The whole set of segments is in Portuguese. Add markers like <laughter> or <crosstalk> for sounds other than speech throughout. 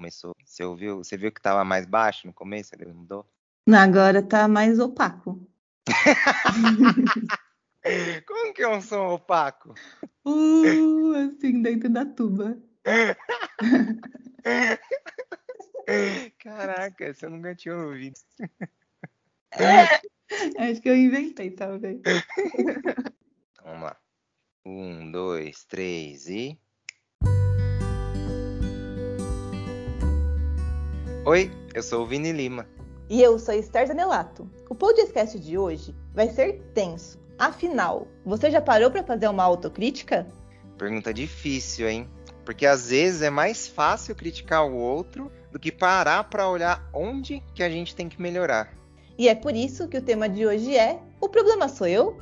Começou. Você ouviu? Você viu que tava mais baixo no começo? Ele mudou? Agora tá mais opaco. <laughs> Como que é um som opaco? Uh, assim, dentro da tuba. Caraca, você nunca tinha ouvido. Acho que eu inventei, talvez. Vamos lá. Um, dois, três e. Oi, eu sou o Vini Lima. E eu sou Esther Zanelato. O podcast de hoje vai ser tenso. Afinal, você já parou para fazer uma autocrítica? Pergunta difícil, hein? Porque às vezes é mais fácil criticar o outro do que parar para olhar onde que a gente tem que melhorar. E é por isso que o tema de hoje é: O problema sou eu?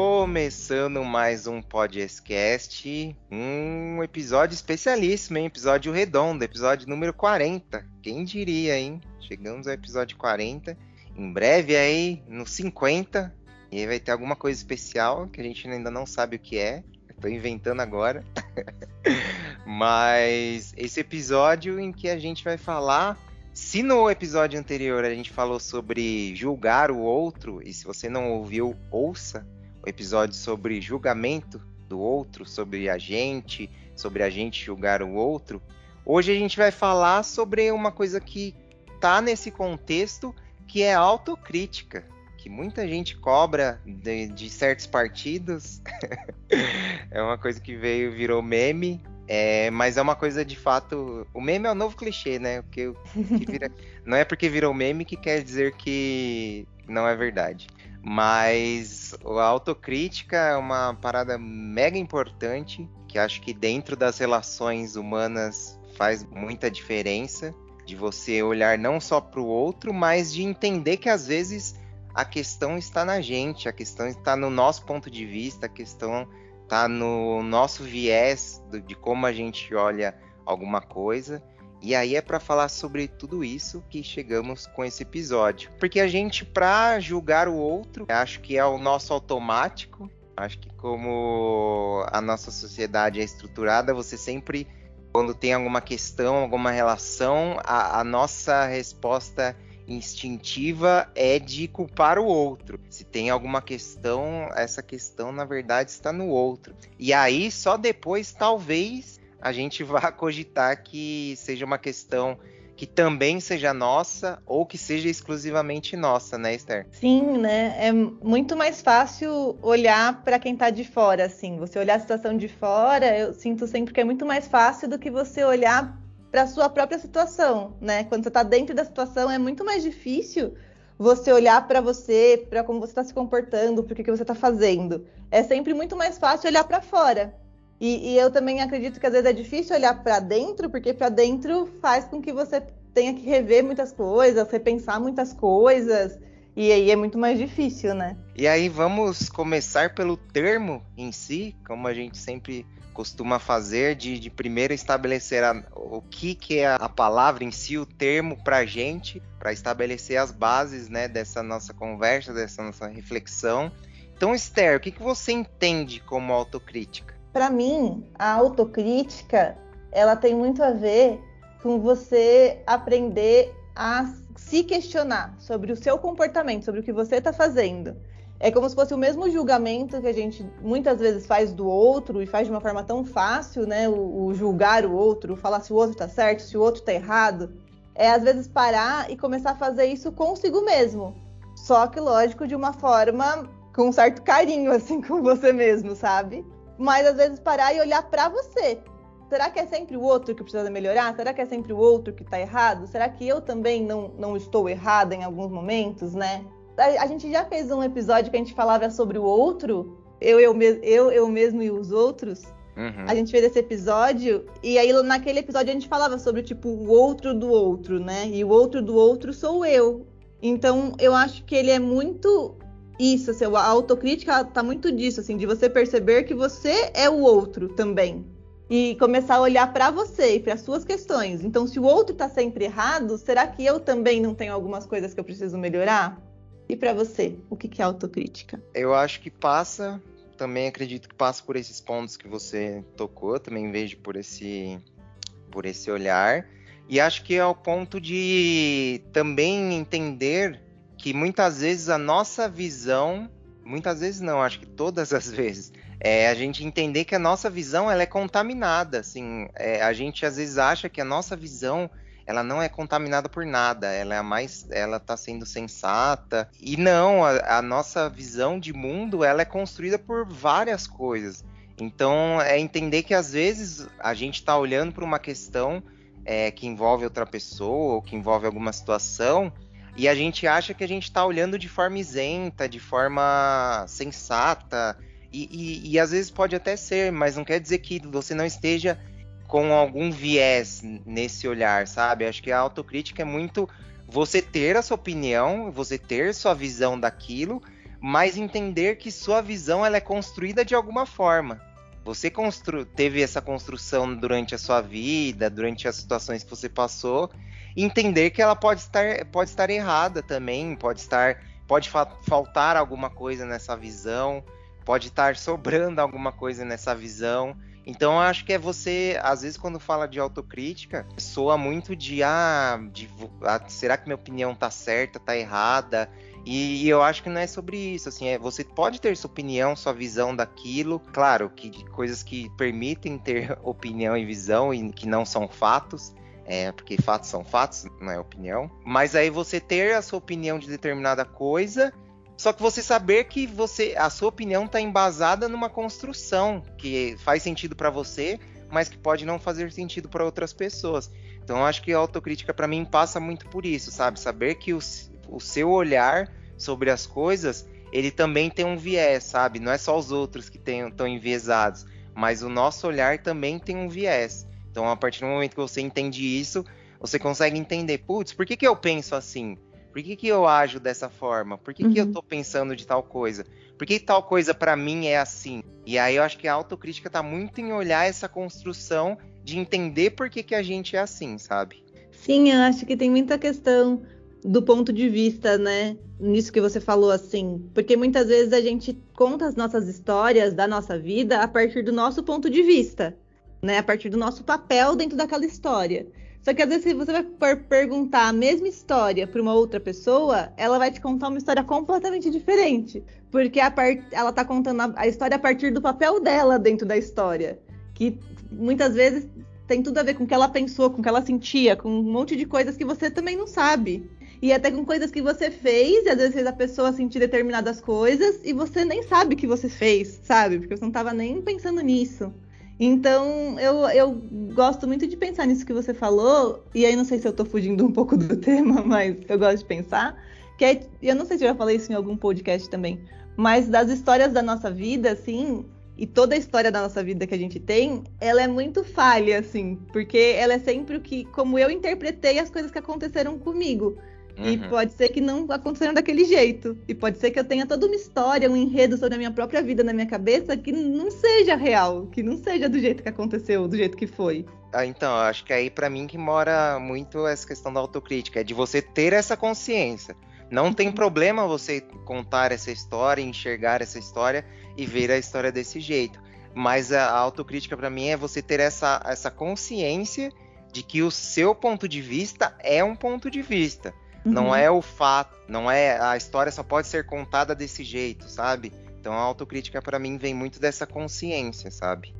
Começando mais um podcast, um episódio especialíssimo, hein? Episódio redondo, episódio número 40. Quem diria, hein? Chegamos ao episódio 40. Em breve aí, no 50. E aí vai ter alguma coisa especial que a gente ainda não sabe o que é. Estou inventando agora. <laughs> Mas esse episódio em que a gente vai falar se no episódio anterior a gente falou sobre julgar o outro, e se você não ouviu, ouça, o episódio sobre julgamento do outro, sobre a gente, sobre a gente julgar o outro. Hoje a gente vai falar sobre uma coisa que tá nesse contexto, que é autocrítica, que muita gente cobra de, de certos partidos. <laughs> é uma coisa que veio virou meme, é, mas é uma coisa de fato. O meme é o novo clichê, né? Porque, vira, <laughs> não é porque virou meme que quer dizer que não é verdade. Mas a autocrítica é uma parada mega importante que acho que dentro das relações humanas faz muita diferença de você olhar não só para o outro, mas de entender que às vezes a questão está na gente, a questão está no nosso ponto de vista, a questão está no nosso viés de como a gente olha alguma coisa. E aí é para falar sobre tudo isso que chegamos com esse episódio. Porque a gente, para julgar o outro, acho que é o nosso automático. Acho que como a nossa sociedade é estruturada, você sempre, quando tem alguma questão, alguma relação, a, a nossa resposta instintiva é de culpar o outro. Se tem alguma questão, essa questão na verdade está no outro. E aí só depois, talvez, a gente vá <laughs> cogitar que seja uma questão que também seja nossa ou que seja exclusivamente nossa, né, Esther? Sim, né? É muito mais fácil olhar para quem está de fora, assim. Você olhar a situação de fora, eu sinto sempre que é muito mais fácil do que você olhar para sua própria situação, né? Quando você está dentro da situação, é muito mais difícil você olhar para você, para como você está se comportando, para o que, que você está fazendo. É sempre muito mais fácil olhar para fora. E, e, eu também acredito que às vezes é difícil olhar para dentro, porque para dentro faz com que você tenha que rever muitas coisas, repensar muitas coisas, e aí é muito mais difícil, né? E aí vamos começar pelo termo em si, como a gente sempre costuma fazer, de, de primeiro estabelecer a, o que, que é a palavra em si, o termo para gente, para estabelecer as bases né, dessa nossa conversa, dessa nossa reflexão. Então, Esther, o que, que você entende como autocrítica? Para mim, a autocrítica, ela tem muito a ver com você aprender a se questionar sobre o seu comportamento, sobre o que você está fazendo. É como se fosse o mesmo julgamento que a gente muitas vezes faz do outro e faz de uma forma tão fácil, né? O, o julgar o outro, falar se o outro está certo, se o outro está errado. É às vezes parar e começar a fazer isso consigo mesmo. Só que, lógico, de uma forma com um certo carinho, <laughs> assim, com você mesmo, sabe? Mas às vezes parar e olhar para você. Será que é sempre o outro que precisa melhorar? Será que é sempre o outro que está errado? Será que eu também não, não estou errada em alguns momentos, né? A, a, gente já fez um episódio que a gente falava sobre o outro, eu, eu, eu, eu mesmo e os outros. Uhum. A gente fez esse episódio e aí naquele episódio a gente falava sobre tipo o outro do outro, né? E o outro do outro sou eu. Então eu acho que ele é muito isso, assim, a autocrítica tá muito disso, assim, de você perceber que você é o outro também. E começar a olhar para você e para suas questões. Então, se o outro tá sempre errado, será que eu também não tenho algumas coisas que eu preciso melhorar? E para você, o que é autocrítica? Eu acho que passa, também acredito que passa por esses pontos que você tocou, também vejo por esse, por esse olhar. E acho que é o ponto de também entender que muitas vezes a nossa visão, muitas vezes não, acho que todas as <laughs> vezes, é a gente entender que a nossa visão ela é contaminada, assim, é, a gente às vezes acha que a nossa visão ela não é contaminada por nada, ela é mais, ela está sendo sensata e não, a, a, nossa visão de mundo ela é construída por várias coisas. Então é entender que às vezes a gente está olhando para uma questão é, que envolve outra pessoa ou que envolve alguma situação e a gente acha que a gente está olhando de forma isenta, de forma sensata e, e, e às vezes pode até ser, mas não quer dizer que você não esteja com algum viés nesse olhar, sabe? Acho que a autocrítica é muito você ter a sua opinião, você ter sua visão daquilo, mas entender que sua visão ela é construída de alguma forma. Você constru teve essa construção durante a sua vida, durante as situações que você passou, entender que ela pode estar, pode estar errada também, pode estar, pode fa faltar alguma coisa nessa visão, pode estar sobrando alguma coisa nessa visão. Então eu acho que é você, às vezes quando fala de autocrítica, soa muito de ah, de, ah será que minha opinião tá certa, tá errada? E, eu acho que não é sobre isso, assim, é, você pode ter sua opinião, sua visão daquilo, claro, que coisas que permitem ter <laughs> opinião e visão e que não são fatos, é, porque fatos são fatos, não é opinião. Mas aí você ter a sua opinião de determinada coisa só que você saber que você, a sua opinião está embasada numa construção que faz sentido para você, mas que pode não fazer sentido para outras pessoas. Então, eu acho que a autocrítica para mim passa muito por isso, sabe? Saber que o, o seu olhar sobre as coisas, ele também tem um viés, sabe? Não é só os outros que estão enviesados, mas o nosso olhar também tem um viés. Então, a partir do momento que você entende isso, você consegue entender, putz, por que, que eu penso assim? Por que, que eu ajo dessa forma? Por que, uhum. que eu uhum. tô pensando de tal coisa? Por que tal coisa para mim é assim? E aí eu acho que a autocrítica tá muito em olhar essa construção de entender por que, que a gente é assim, sabe? Sim, eu acho que tem muita questão do ponto de vista, né? Nisso que você falou, assim. Porque muitas vezes a gente conta as nossas histórias da nossa vida a partir do nosso ponto de vista, né? A partir do nosso papel dentro daquela história. Só que às vezes, se você vai perguntar a mesma história para uma outra pessoa, ela vai te contar uma história completamente diferente. Porque part... ela está contando a história a partir do papel dela dentro da história. Que muitas vezes tem tudo a ver com o que ela pensou, com o que ela sentia, com um monte de coisas que você também não sabe. E até com coisas que você fez, e às vezes a pessoa sentir determinadas coisas, e você nem sabe que você fez, sabe? Porque você não estava nem pensando nisso. Então, eu, eu gosto muito de pensar nisso que você falou, e aí não sei se eu tô fugindo um pouco do <laughs> tema, mas eu gosto de pensar, que é, eu não sei se eu já falei isso em algum podcast também, mas das histórias da nossa vida, assim, e toda a história da nossa vida que a gente tem, ela é muito falha, assim, porque ela é sempre o que, como eu interpretei as coisas que aconteceram comigo. Uhum. E pode ser que não aconteceram daquele jeito. E pode ser que eu tenha toda uma história, um enredo sobre a minha própria vida na minha cabeça que não seja real, que não seja do jeito que aconteceu, do jeito que foi. Ah, então, acho que aí para mim que mora muito essa questão da autocrítica, é de você ter essa consciência. Não tem uhum. problema você contar essa história, enxergar essa história e ver a história desse jeito. Mas a autocrítica para mim é você ter essa, essa consciência de que o seu ponto de vista é um ponto de vista. Uhum. Não é o fato, não é a história só pode ser contada desse jeito, sabe? Então a autocrítica para mim vem muito dessa consciência, sabe?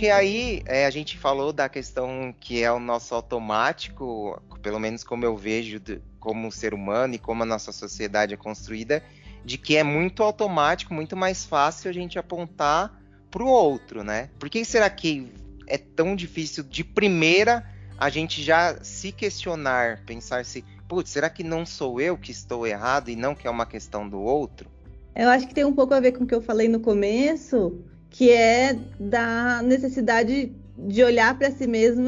E aí é, a gente falou da questão que é o nosso automático, pelo menos como eu vejo de, como ser humano e como a nossa sociedade é construída, de que é muito automático, muito mais fácil a gente apontar pro outro, né? Por que será que é tão difícil de primeira a gente já se questionar, pensar se, putz, será que não sou eu que estou errado e não que é uma questão do outro? Eu acho que tem um pouco a ver com o que eu falei no começo, que é da necessidade de olhar para si mesmo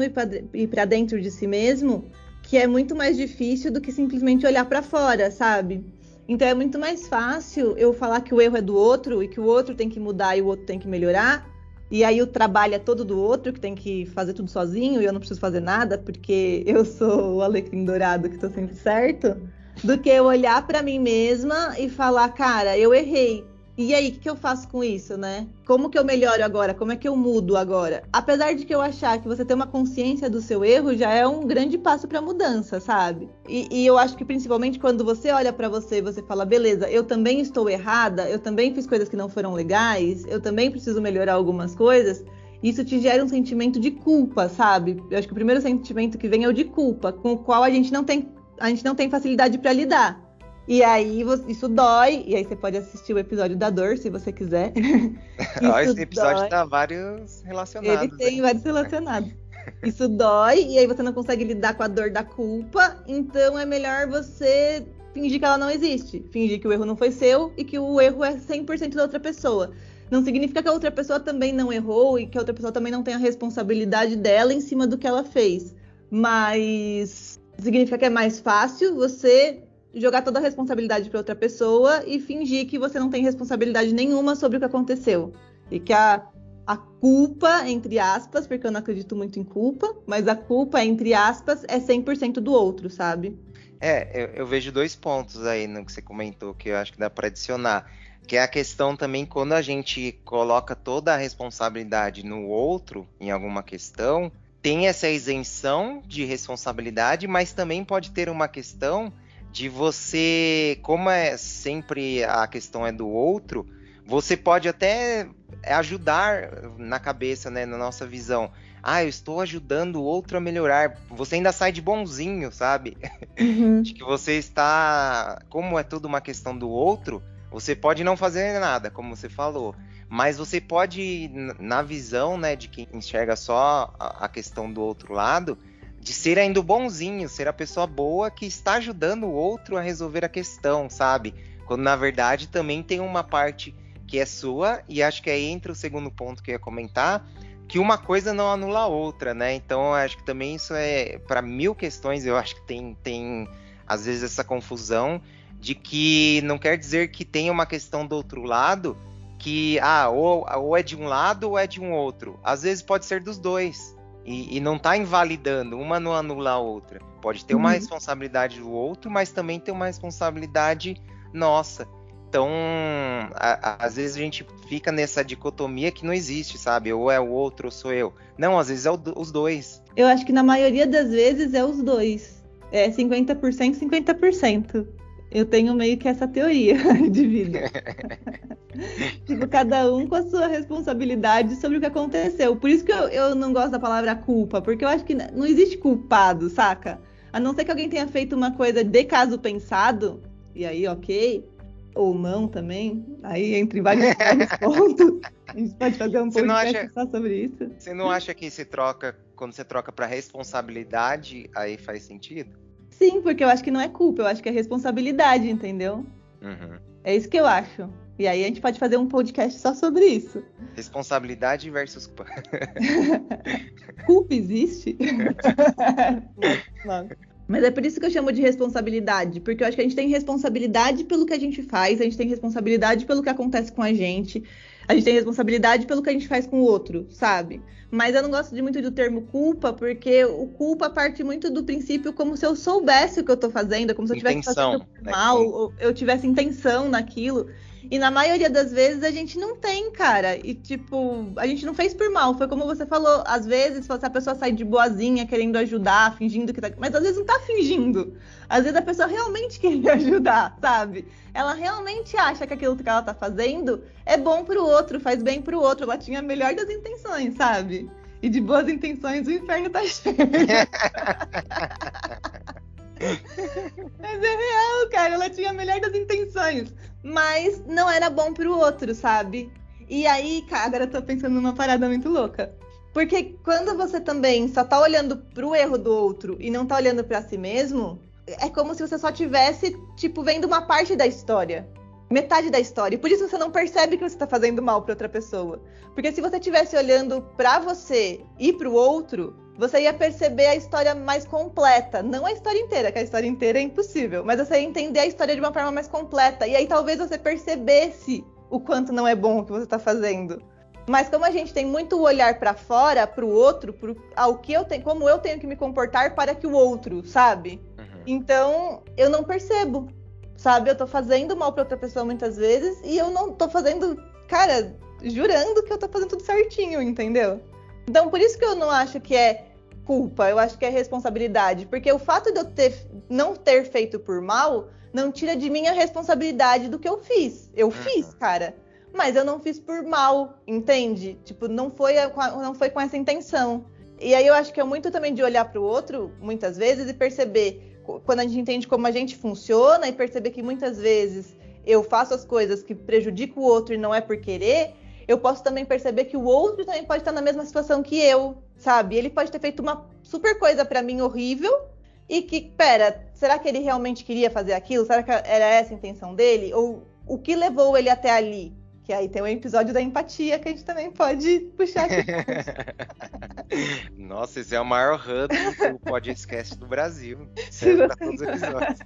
e para dentro de si mesmo, que é muito mais difícil do que simplesmente olhar para fora, sabe? Então é muito mais fácil eu falar que o erro é do outro e que o outro tem que mudar e o outro tem que melhorar e aí o trabalho é todo do outro, que tem que fazer tudo sozinho e eu não preciso fazer nada porque <laughs> eu sou o alecrim dourado que tô sempre certo, do que eu olhar para mim mesma e falar, cara, eu errei. E aí, o que, eu faço com isso, né? Como que eu melhoro agora? Como é que eu mudo agora? Apesar de que eu achar que você ter uma consciência do seu erro já é um grande passo para mudança, sabe? E, e, eu acho que principalmente quando você olha para você e você fala, beleza, eu também estou errada, eu também fiz coisas que não foram legais, eu também preciso melhorar algumas coisas. Isso te gera um sentimento de culpa, sabe? Eu acho que o primeiro sentimento que vem é o de culpa, com o qual a gente não tem, a gente não tem facilidade para lidar. E aí isso dói, e aí você pode assistir o episódio da dor, se você quiser. <laughs> Esse episódio dói. tá vários relacionados. Ele tem vários relacionados. <laughs> Isso dói, e aí você não consegue lidar com a dor da culpa, então é melhor você fingir que ela não existe. Fingir que o erro não foi seu e que o erro é 100% da outra pessoa. Não significa que a outra pessoa também não errou e que a outra pessoa também não tem a responsabilidade dela em cima do que ela fez. Mas significa que é mais fácil você jogar toda a responsabilidade para outra pessoa e fingir que você não tem responsabilidade nenhuma sobre o que aconteceu. E que a, a culpa, entre aspas, porque eu não acredito muito em culpa, mas a culpa, entre aspas, é 100% do outro, sabe? É, eu, eu, vejo dois pontos aí no que você comentou que eu acho que dá para adicionar. Que é a questão também quando a gente coloca toda a responsabilidade no outro em alguma questão, tem essa isenção de responsabilidade, mas também pode ter uma questão de você, como é sempre a questão é do outro, você pode até ajudar na cabeça, né, na nossa visão. Ah, eu estou ajudando o outro a melhorar. Você ainda sai de bonzinho, sabe? Uhum. De que você está, como é tudo uma questão do outro, você pode não fazer nada, como você falou. Mas você pode, na visão, né, de quem enxerga só a questão do outro lado, de ser ainda o bonzinho, ser a pessoa boa que está ajudando o outro a resolver a questão, sabe? Quando na verdade também tem uma parte que é sua, e acho que aí entra o segundo ponto que eu ia comentar, que uma coisa não anula a outra, né? Então acho que também isso é para mil questões, eu acho que tem, tem às vezes essa confusão de que não quer dizer que tenha uma questão do outro lado que ah, ou, ou é de um lado ou é de um outro. Às vezes pode ser dos dois. E, e não está invalidando, uma não anula a outra. Pode ter uma uhum. responsabilidade do outro, mas também tem uma responsabilidade nossa. Então, a, a, às vezes a gente fica nessa dicotomia que não existe, sabe? Ou é o outro ou sou eu. Não, às vezes é o, os dois. Eu acho que na maioria das vezes é os dois. É 50%, 50%. Eu tenho meio que essa teoria <laughs> de vida. <laughs> tipo, cada um com a sua responsabilidade sobre o que aconteceu. Por isso que eu, eu não gosto da palavra culpa, porque eu acho que não existe culpado, saca? A não ser que alguém tenha feito uma coisa de caso pensado, e aí, ok, ou não também, aí entre vários, <laughs> pontos, a gente pode fazer um podcast acha, só sobre isso. Você não acha que se troca, quando você troca para responsabilidade, aí faz sentido? Sim, porque eu acho que não é culpa, eu acho que é responsabilidade, entendeu? Uhum. É isso que eu acho. E aí a gente pode fazer um podcast só sobre isso. Responsabilidade versus culpa. <laughs> culpa existe? não. <laughs> Mas é por isso que eu chamo de responsabilidade, porque eu acho que a gente tem responsabilidade pelo que a gente faz, a gente tem responsabilidade pelo que acontece com a gente, a gente tem responsabilidade pelo que a gente faz com o outro, sabe? Mas eu não gosto de muito do termo culpa, porque o culpa parte muito do princípio como se eu soubesse o que eu tô fazendo, como se eu estivesse fazendo né? mal, ou eu tivesse intenção naquilo. E na maioria das vezes a gente não tem, cara. E tipo, a gente não fez por mal. Foi como você falou, às vezes a pessoa sai de boazinha, querendo ajudar, fingindo que tá. Mas às vezes não tá fingindo. Às vezes a pessoa realmente <laughs> quer ajudar, sabe? Ela realmente acha que aquilo que ela tá fazendo é bom pro outro, faz bem pro outro. Ela tinha a melhor das intenções, sabe? E de boas intenções o inferno tá cheio. <laughs> <laughs> Mas é real, cara. Ela tinha a melhor das intenções. Mas não era bom pro outro, sabe? E aí, cara, agora eu tô pensando numa parada muito louca. Porque quando você também só tá olhando pro erro do outro e não tá olhando para si mesmo, é como se você só tivesse, tipo, vendo uma parte da história. Metade da história. E por isso você não percebe que você tá fazendo mal para outra pessoa. Porque se você estivesse olhando para você e pro outro, você ia perceber a história mais completa. Não a história inteira, que a história inteira é impossível, mas você ia entender a história de uma forma mais completa. E aí talvez você percebesse o quanto não é bom o que você está fazendo. Mas como a gente tem muito o olhar para fora, para o outro, pro, ao que eu tenho, como eu tenho que me comportar para que o outro, sabe? Uhum. Então, eu não percebo, sabe? Eu tô fazendo mal para outra pessoa muitas vezes e eu não tô fazendo, cara, jurando que eu tô fazendo tudo certinho, entendeu? Então, por isso que eu não acho que é culpa, eu acho que é responsabilidade, porque o fato de eu ter, não ter feito por mal não tira de mim a responsabilidade do que eu fiz. Eu uhum. fiz, cara, mas eu não fiz por mal, entende? Tipo, não foi, não foi com essa intenção. E aí eu acho que é muito também de olhar para o outro, muitas vezes, e perceber quando a gente entende como a gente funciona e perceber que muitas vezes eu faço as coisas que prejudicam o outro e não é por querer, eu posso também perceber que o outro também pode estar na mesma situação que eu, sabe? Ele pode ter feito uma super coisa para mim horrível e que, pera, será que ele realmente queria fazer aquilo? Será que era essa a intenção dele? Ou o que levou ele até ali? Que aí tem o um episódio da empatia que a gente também pode puxar aqui. <laughs> Nossa, esse é o maior hub do podcast do Brasil. <laughs> Serve para todos os episódios.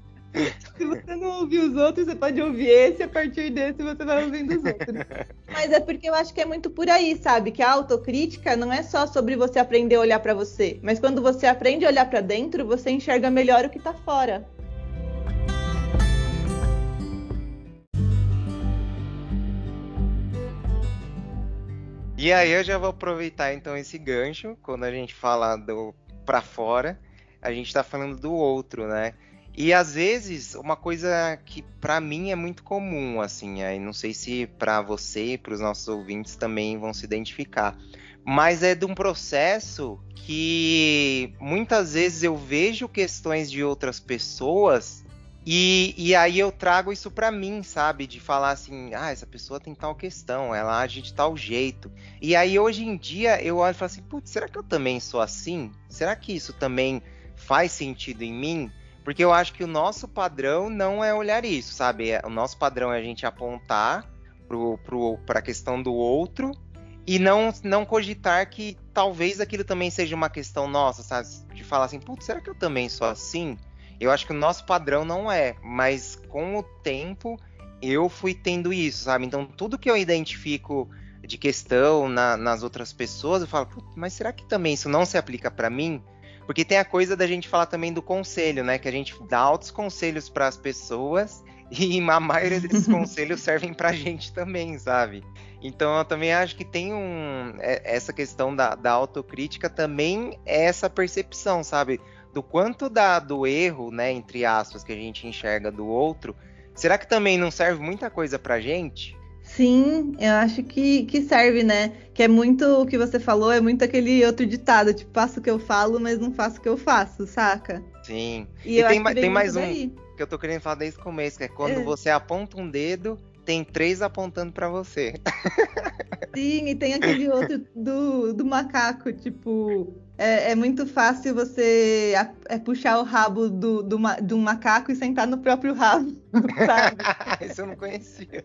Se você não ouviu os outros, você pode ouvir esse, a partir desse você vai ouvindo os outros. <laughs> Mas é porque eu acho que é muito por aí, sabe? Que a autocrítica não é só sobre você aprender a olhar para você, mas quando você aprende a olhar para dentro, você enxerga melhor o que tá fora. E aí eu já vou aproveitar então esse gancho, quando a gente fala do para fora, a gente tá falando do outro, né? E às vezes, uma coisa que para mim é muito comum, assim, aí não sei se para você e para os nossos ouvintes também vão se identificar, mas é de um processo que muitas vezes eu vejo questões de outras pessoas e, e aí eu trago isso para mim, sabe? De falar assim, ah, essa pessoa tem tal questão, ela age de tal jeito. E aí hoje em dia eu olho e falo assim, putz, será que eu também sou assim? Será que isso também faz sentido em mim? Porque eu acho que o nosso padrão não é olhar isso, sabe? É, o nosso padrão é a gente apontar para a questão do outro e não, não cogitar que talvez aquilo também seja uma questão nossa, sabe? De falar assim, putz, será que eu também sou assim? Eu acho que o nosso padrão não é, mas com o tempo eu fui tendo isso, sabe? Então tudo que eu identifico de questão na, nas outras pessoas, eu falo, mas será que também isso não se aplica para mim? Porque tem a coisa da gente falar também do conselho, né? Que a gente dá altos conselhos para as pessoas <laughs> e a maioria desses <laughs> conselhos servem para a gente também, sabe? Então eu também acho que tem um. É, essa questão da, da autocrítica também é essa percepção, sabe? Do quanto da, do erro, né, entre aspas, que a gente enxerga do outro, será que também não serve muita coisa pra gente? Sim, eu acho que, que serve, né? Que é muito o que você falou, é muito aquele outro ditado, tipo, faço o que eu falo, mas não faço o que eu faço, saca? Sim. E, e tem, tem mais um que eu tô querendo falar desde o começo, que é quando é. você aponta um dedo, tem três apontando para você. <laughs> Sim, e tem aquele outro do, do macaco, tipo, é, é, muito fácil você é puxar o rabo do, do, do macaco e sentar no próprio rabo, <laughs> sabe? <laughs> Isso eu não conhecia.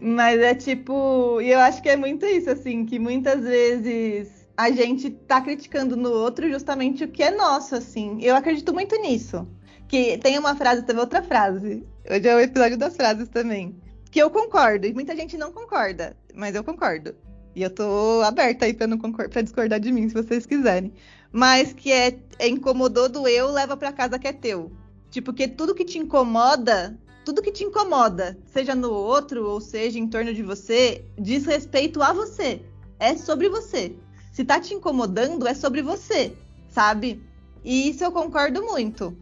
Mas é tipo, e eu acho que é muito isso, assim, que muitas vezes a gente tá criticando no outro justamente o que é nosso, assim. Eu acredito muito nisso. Que tem uma frase, teve outra frase. Hoje é o episódio das frases também. Que eu concordo, e muita gente não concorda, mas eu concordo. E eu tô aberta aí pra, não concordar, pra discordar de mim, se vocês quiserem. Mas que é, é incomodou do eu, leva pra casa que é teu. Tipo, que tudo que te incomoda tudo que te incomoda, seja no outro ou seja em torno de você, diz respeito a você. É sobre você. Se tá te incomodando, é sobre você, sabe? E isso eu concordo muito.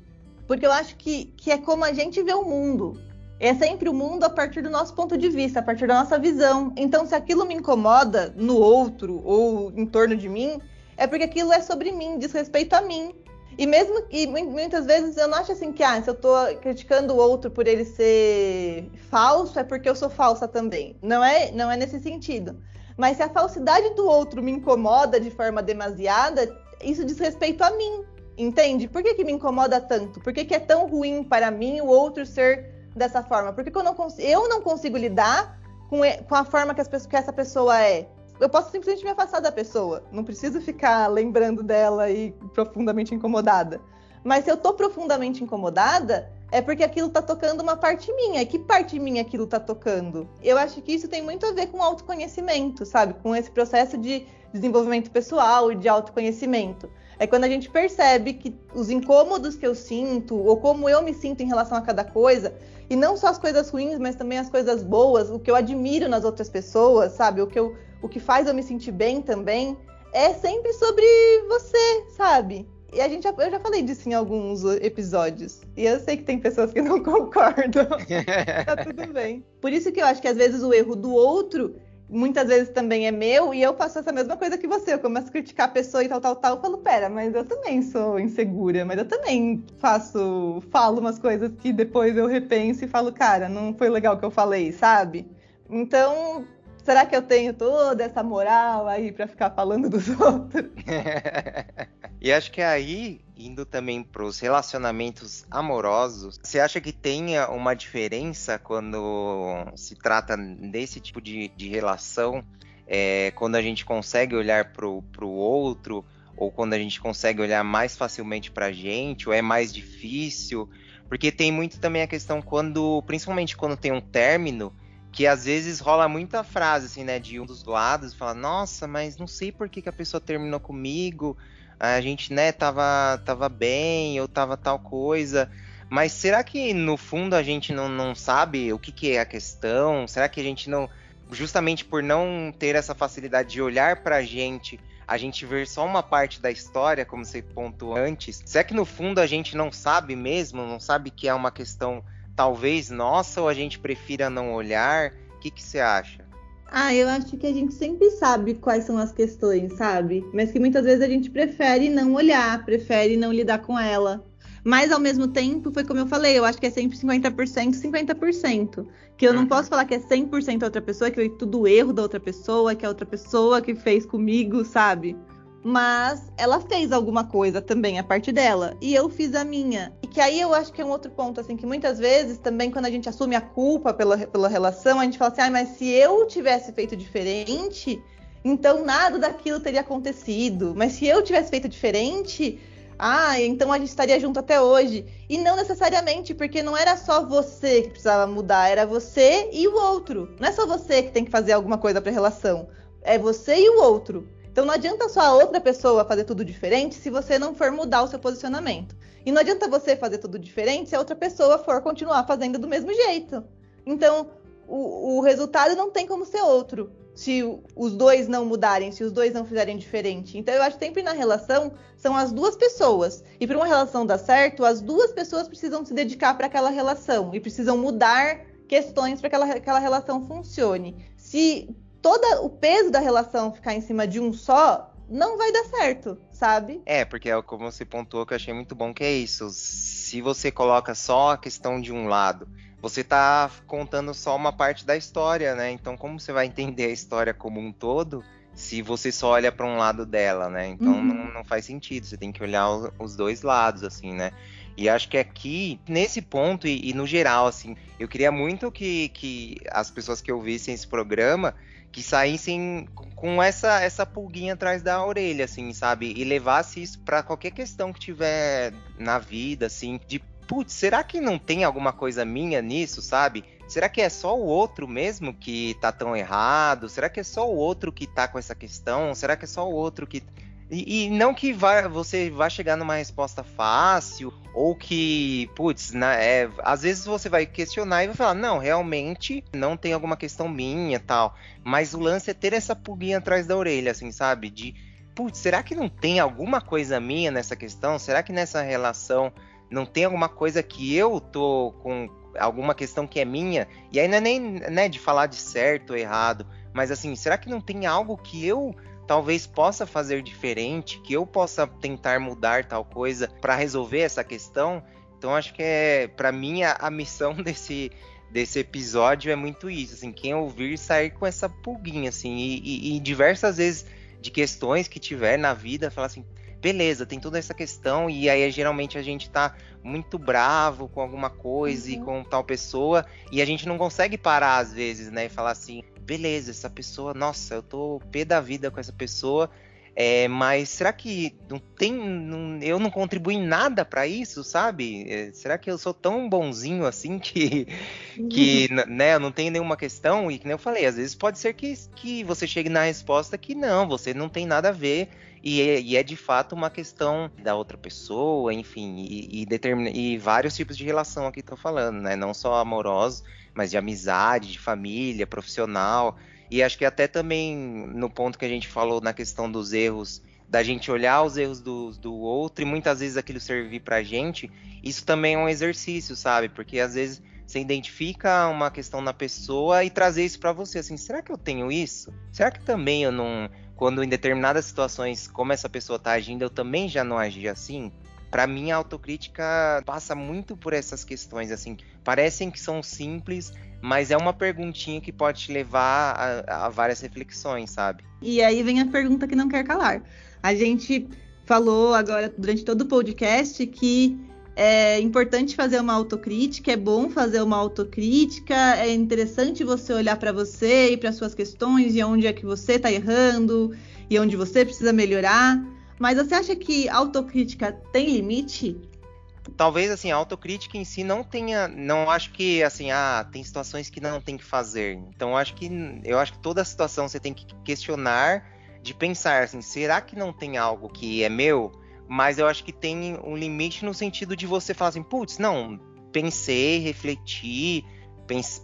Porque eu acho que, que é como a gente vê o mundo. É sempre o mundo a partir do nosso ponto de vista, a partir da nossa visão. Então, se aquilo me incomoda no outro ou em torno de mim, é porque aquilo é sobre mim, diz respeito a mim. E mesmo e muitas vezes eu não acho assim que ah, se eu tô criticando o outro por ele ser falso, é porque eu sou falsa também. Não é, não é nesse sentido. Mas se a falsidade do outro me incomoda de forma demasiada, isso diz respeito a mim. Entende? Por que, que me incomoda tanto? Por que, que é tão ruim para mim o outro ser dessa forma? Por que, que eu, não eu não consigo lidar com, com a forma que, as, que essa pessoa é? Eu posso simplesmente me afastar da pessoa. Não preciso ficar lembrando dela e profundamente incomodada. Mas se eu tô profundamente incomodada, é porque aquilo tá tocando uma parte minha. Que parte minha aquilo tá tocando? Eu acho que isso tem muito a ver com autoconhecimento, sabe? Com esse processo de desenvolvimento pessoal e de autoconhecimento. É quando a gente percebe que os incômodos que eu sinto, ou como eu me sinto em relação a cada coisa, e não só as coisas ruins, mas também as coisas boas, o que eu admiro nas outras pessoas, sabe? O que, eu, o que faz eu me sentir bem também, é sempre sobre você, sabe? E a gente, eu já falei disso em alguns episódios. E eu sei que tem pessoas que não <laughs> concordam. <laughs> tá tudo bem. Por isso que eu acho que às vezes o erro do outro muitas vezes também é meu e eu faço essa mesma coisa que você. Eu começo a criticar a pessoa e tal, tal, tal. Eu falo, pera, mas eu também sou insegura, mas eu também faço, falo umas coisas que depois eu repenso e falo, cara, não foi legal o que eu falei, sabe? Então, será que eu tenho toda essa moral aí para ficar falando dos <laughs> outros? <laughs> e acho que aí, indo também para os relacionamentos amorosos, você acha que tenha uma diferença quando se trata desse tipo de, de relação? É, quando a gente consegue olhar para o outro, ou quando a gente consegue olhar mais facilmente para a gente, ou é mais difícil? Porque tem muito também a questão quando, principalmente quando tem um término, que às vezes rola muita frase assim, né, de um dos lados, fala, nossa, mas não sei por que, que a pessoa terminou comigo, a gente, né, tava, tava bem, ou tava tal coisa, mas será que no fundo a gente não, não sabe o que, que é a questão? Será que a gente não, justamente por não ter essa facilidade de olhar pra gente, a gente ver só uma parte da história, como você pontuou antes, será que no fundo a gente não sabe mesmo, não sabe que é uma questão talvez nossa ou a gente prefira não olhar? O que, que você acha? Ah, eu acho que a gente sempre sabe quais são as questões, sabe? Mas que muitas vezes a gente prefere não olhar, prefere não lidar com ela. Mas ao mesmo tempo, foi como eu falei, eu acho que é sempre 50%, 50%. Que eu não uhum. posso falar que é 100% outra pessoa, que foi tudo erro da outra pessoa, que é outra pessoa que fez comigo, sabe? Mas ela fez alguma coisa também, a parte dela, e eu fiz a minha. E que aí eu acho que é um outro ponto, assim, que muitas vezes também quando a gente assume a culpa pela, pela relação, a gente fala assim, ah, mas se eu tivesse feito diferente, então nada daquilo teria acontecido. Mas se eu tivesse feito diferente, ah, então a gente estaria junto até hoje. E não necessariamente, porque não era só você que precisava mudar, era você e o outro. Não é só você que tem que fazer alguma coisa para a relação, é você e o outro. Então não adianta só a outra pessoa fazer tudo diferente se você não for mudar o seu posicionamento. E não adianta você fazer tudo diferente se a outra pessoa for continuar fazendo do mesmo jeito. Então o, o resultado não tem como ser outro se os dois não mudarem, se os dois não fizerem diferente. Então eu acho que sempre na relação são as duas pessoas. E para uma relação dar certo, as duas pessoas precisam se dedicar para aquela relação e precisam mudar questões para que aquela, aquela relação funcione. Se todo o peso da relação ficar em cima de um só, não vai dar certo, sabe? É, porque é como você pontuou que eu achei muito bom que é isso. Se você coloca só a questão de um lado, você tá contando só uma parte da história, né? Então como você vai entender a história como um todo se você só olha para um lado dela, né? Então uhum. não, não, faz sentido. Você tem que olhar os dois lados, assim, né? E acho que aqui, nesse ponto, e, e, no geral, assim, eu queria muito que, que as pessoas que ouvissem esse programa que saíssem com essa essa pulguinha atrás da orelha, assim, sabe? E levasse isso para qualquer questão que tiver na vida, assim, de putz, será que não tem alguma coisa minha nisso, sabe? Será que é só o outro mesmo que tá tão errado? Será que é só o outro que tá com essa questão? Será que é só o outro que e, e, não que vai, você vai chegar numa resposta fácil, ou que, putz, é, às vezes você vai questionar e vai falar, não, realmente não tem alguma questão minha tal. Mas o lance é ter essa pulguinha atrás da orelha, assim, sabe? De, putz, será que não tem alguma coisa minha nessa questão? Será que nessa relação não tem alguma coisa que eu tô com alguma questão que é minha? E aí não é nem né, de falar de certo ou errado, mas assim, será que não tem algo que eu talvez possa fazer diferente, que eu possa tentar mudar tal coisa para resolver essa questão. Então acho que é para mim a, a, missão <laughs> desse desse episódio é muito isso, assim, quem ouvir sair com essa pulguinha assim e, e, e diversas vezes de questões que tiver na vida, falar assim, beleza, tem toda essa questão, e aí geralmente a gente tá muito bravo com alguma coisa uhum. e com tal pessoa, e a gente não consegue parar às vezes, né, e falar assim, beleza, essa pessoa, nossa, eu tô pé da vida com essa pessoa. É, mas será que não tem, não, eu não contribuo em nada para isso, sabe? É, será que eu sou tão bonzinho assim que, que né, eu não tenho nenhuma questão? E que nem eu falei, às vezes pode ser que, que você chegue na resposta que não, você não tem nada a ver. E é, e é de fato uma questão da outra pessoa, enfim, e, e, determina, e vários tipos de relação aqui estou falando, né? Não só amorosos, mas de amizade, de família, profissional. E acho que até também no ponto que a gente falou na questão dos erros, da gente olhar os erros do, do outro e muitas vezes aquilo servir pra gente, isso também é um exercício, sabe? Porque às vezes você identifica uma questão na pessoa e trazer isso para você, assim, será que eu tenho isso? Será que também eu não, quando em determinadas situações, como essa pessoa tá agindo, eu também já não agi assim? Para mim a autocrítica passa muito por essas questões, assim, parecem que são simples, mas é uma perguntinha que pode te levar a, a várias reflexões, sabe? E aí vem a pergunta que não quer calar. A gente falou agora durante todo o podcast que é importante fazer uma autocrítica, é bom fazer uma autocrítica, é interessante você olhar para você e para suas questões e onde é que você está errando e onde você precisa melhorar. Mas você acha que autocrítica tem limite? Talvez assim a autocrítica em si não tenha não acho que assim ah tem situações que não tem que fazer. Então acho que eu acho que toda situação você tem que questionar de pensar assim será que não tem algo que é meu? Mas eu acho que tem um limite no sentido de você falar assim putz não pensei refleti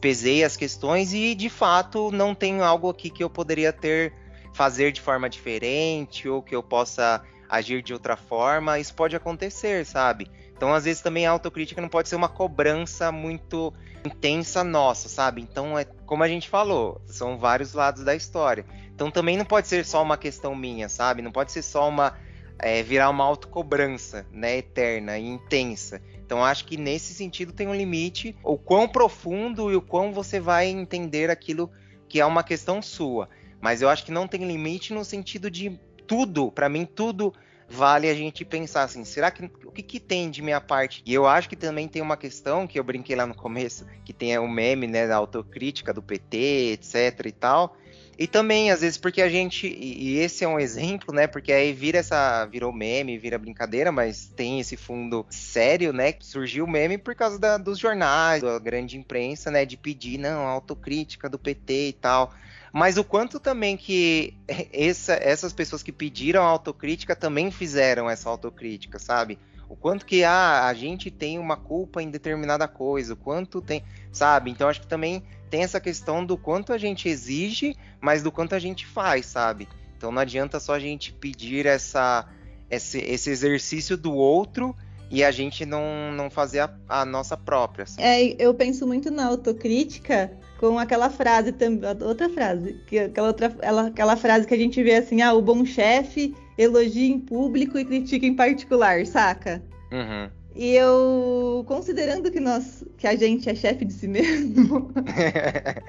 pesei as questões e de fato não tem algo aqui que eu poderia ter fazer de forma diferente ou que eu possa agir de outra forma. Isso pode acontecer sabe então, às vezes, também a autocrítica não pode ser uma cobrança muito intensa nossa, sabe? Então, é como a gente falou, são vários lados da história. Então, também não pode ser só uma questão minha, sabe? Não pode ser só uma. É, virar uma autocobrança, né? Eterna e intensa. Então, acho que nesse sentido tem um limite, o quão profundo e o quão você vai entender aquilo que é uma questão sua. Mas eu acho que não tem limite no sentido de tudo, para mim, tudo vale a gente pensar assim, será que o que, que, tem de minha parte? E eu acho que também tem uma questão que eu brinquei lá no começo, que tem o meme, né, da autocrítica do PT, etc e tal. E também, às vezes, porque a gente. E esse é um exemplo, né? Porque aí vira essa. Virou meme, vira brincadeira, mas tem esse fundo sério, né? Surgiu o meme por causa da, dos jornais, da grande imprensa, né? De pedir, não, autocrítica do PT e tal. Mas o quanto também que essa, essas pessoas que pediram autocrítica também fizeram essa autocrítica, sabe? O quanto que ah, a gente tem uma culpa em determinada coisa, o quanto tem, sabe? Então acho que também tem essa questão do quanto a gente exige, mas do quanto a gente faz, sabe? Então não adianta só a gente pedir essa, esse, esse exercício do outro e a gente não, não fazer a, a nossa própria. Assim. É, eu penso muito na autocrítica com aquela frase também, outra frase, que aquela outra, ela, aquela frase que a gente vê assim, ah, o bom chefe elogia em público e critica em particular, saca? Uhum. E eu, considerando que nós, que a gente é chefe de si mesmo,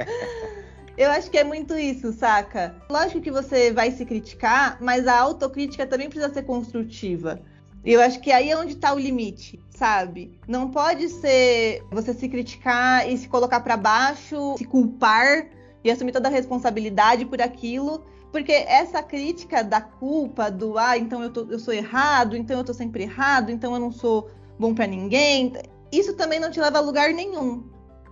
<laughs> eu acho que é muito isso, saca? Lógico que você vai se criticar, mas a autocrítica também precisa ser construtiva. Eu acho que aí é onde está o limite, sabe? Não pode ser você se criticar e se colocar para baixo, se culpar e assumir toda a responsabilidade por aquilo, porque essa crítica da culpa, do ah, então eu, tô, eu sou errado, então eu tô sempre errado, então eu não sou bom para ninguém, isso também não te leva a lugar nenhum.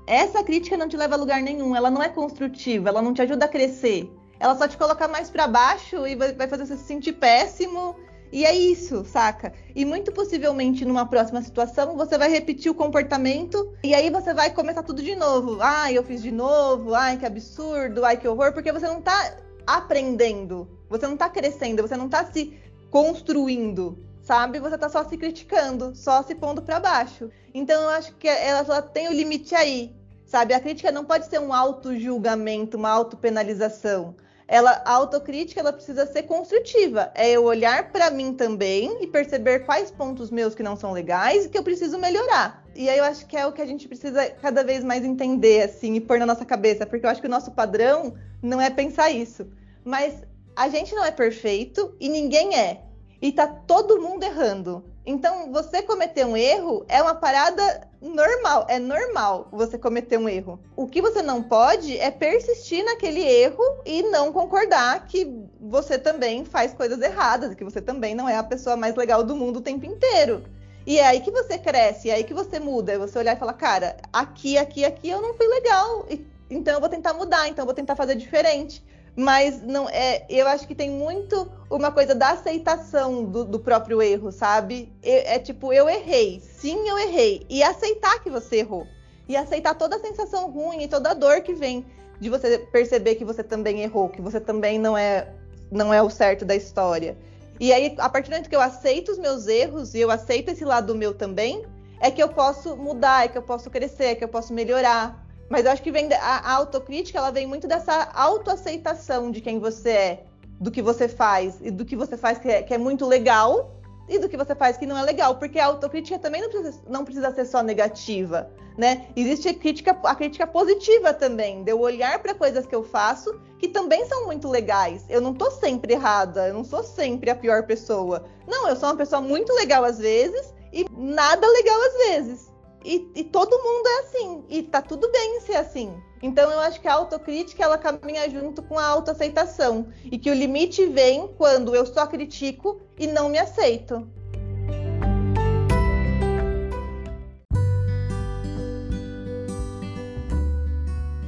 Essa crítica não te leva a lugar nenhum, ela não é construtiva, ela não te ajuda a crescer. Ela só te coloca mais para baixo e vai fazer você se sentir péssimo e é isso, saca? E muito possivelmente numa próxima situação você vai repetir o comportamento e aí você vai começar tudo de novo. Ai, eu fiz de novo, ai, que absurdo, ai, que horror, porque você não tá aprendendo, você não tá crescendo, você não tá se construindo, sabe? Você tá só se criticando, só se pondo para baixo. Então eu acho que ela só tem o limite aí, sabe? A crítica não pode ser um auto-julgamento, uma auto-penalização ela a autocrítica ela precisa ser construtiva. É eu olhar para mim também e perceber quais pontos meus que não são legais e que eu preciso melhorar. E aí eu acho que é o que a gente precisa cada vez mais entender assim e pôr na nossa cabeça, porque eu acho que o nosso padrão não é pensar isso. Mas a gente não é perfeito e ninguém é. E tá todo mundo errando. Então, você cometer um erro é uma parada normal, é normal você cometer um erro. O que você não pode é persistir naquele erro e não concordar que você também faz coisas erradas, que você também não é a pessoa mais legal do mundo o tempo inteiro. E é aí que você cresce, é aí que você muda, é você olhar e falar, cara, aqui, aqui, aqui eu não fui legal, então eu vou tentar mudar, então eu vou tentar fazer diferente mas não é. Eu acho que tem muito uma coisa da aceitação do, do próprio erro, sabe? É, é, tipo, eu errei, sim, eu errei, e aceitar que você errou, e aceitar toda a sensação ruim e toda a dor que vem de você perceber que você também errou, que você também não é não é o certo da história. E aí, a partir do momento que eu aceito os meus erros e eu aceito esse lado meu também, é que eu posso mudar, é que eu posso crescer, é que eu posso melhorar. Mas eu acho que vem a, a autocrítica, ela vem muito dessa autoaceitação de quem você é, do que você faz e do que você faz que é, que é muito legal e do que você faz que não é legal, porque a autocrítica também não precisa, não precisa ser só negativa, né? Existe a crítica, a crítica positiva também, de eu olhar para coisas que eu faço que também são muito legais. Eu não tô sempre errada, eu não sou sempre a pior pessoa. Não, eu sou uma pessoa muito legal às vezes e nada legal às vezes. E, e, todo mundo é assim. E tá tudo bem ser assim. Então eu acho que a autocrítica ela caminha junto com a autoaceitação. E que o limite vem quando eu só critico e não me aceito.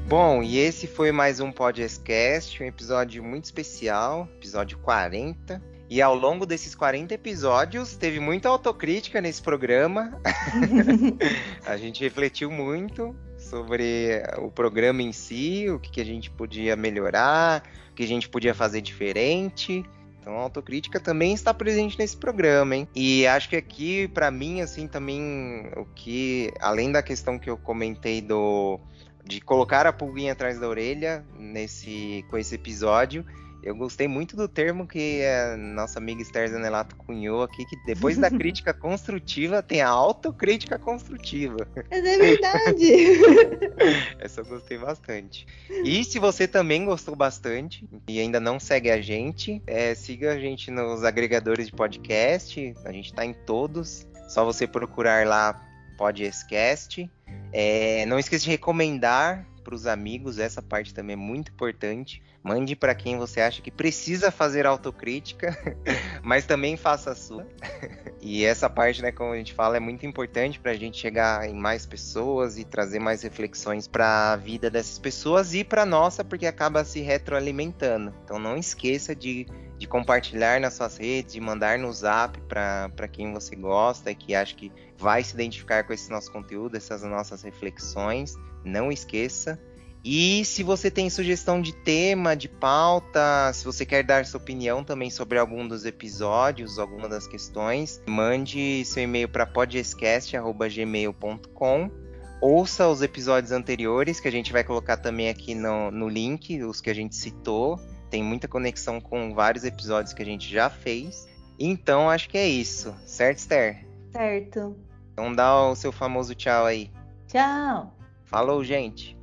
Bom, e esse foi mais um podcast, um episódio muito especial, episódio 40. E ao longo desses 40 episódios, teve muita autocrítica nesse programa. <laughs> a gente refletiu muito sobre o programa em si, o que, que a gente podia melhorar, o que a gente podia fazer diferente. Então a autocrítica também está presente nesse programa, hein? E acho que aqui, para mim, assim, também o que, além da questão que eu comentei do de colocar a pulguinha atrás da orelha nesse com esse episódio, eu gostei muito do termo que a nossa amiga Esther Zanelato cunhou aqui, que depois da <laughs> crítica construtiva tem a autocrítica construtiva. Mas é verdade. <laughs> Essa eu gostei bastante. E se você também gostou bastante e ainda não segue a gente, é, siga a gente nos agregadores de podcast. A gente está em todos. Só você procurar lá Podcast. É, não esqueça de recomendar para os amigos, essa parte também é muito importante. Mande para quem você acha que precisa fazer autocrítica, <laughs> mas também faça a sua. <laughs> e essa parte, né, como a gente fala, é muito importante para a gente chegar em mais pessoas e trazer mais reflexões para a vida dessas pessoas e para nossa, porque acaba se retroalimentando. Então não esqueça de, de compartilhar nas suas redes, de mandar no zap para quem você gosta e que acha que vai se identificar com esse nosso conteúdo, essas nossas reflexões. Não esqueça. E se você tem sugestão de tema, de pauta, se você quer dar sua opinião também sobre algum dos episódios, alguma das questões, mande seu e-mail para podcast.gmail.com. Ouça os episódios anteriores, que a gente vai colocar também aqui no, no link, os que a gente citou. Tem muita conexão com vários episódios que a gente já fez. Então, acho que é isso. Certo, Esther? Certo. Então dá o seu famoso tchau aí. Tchau. Falou, gente.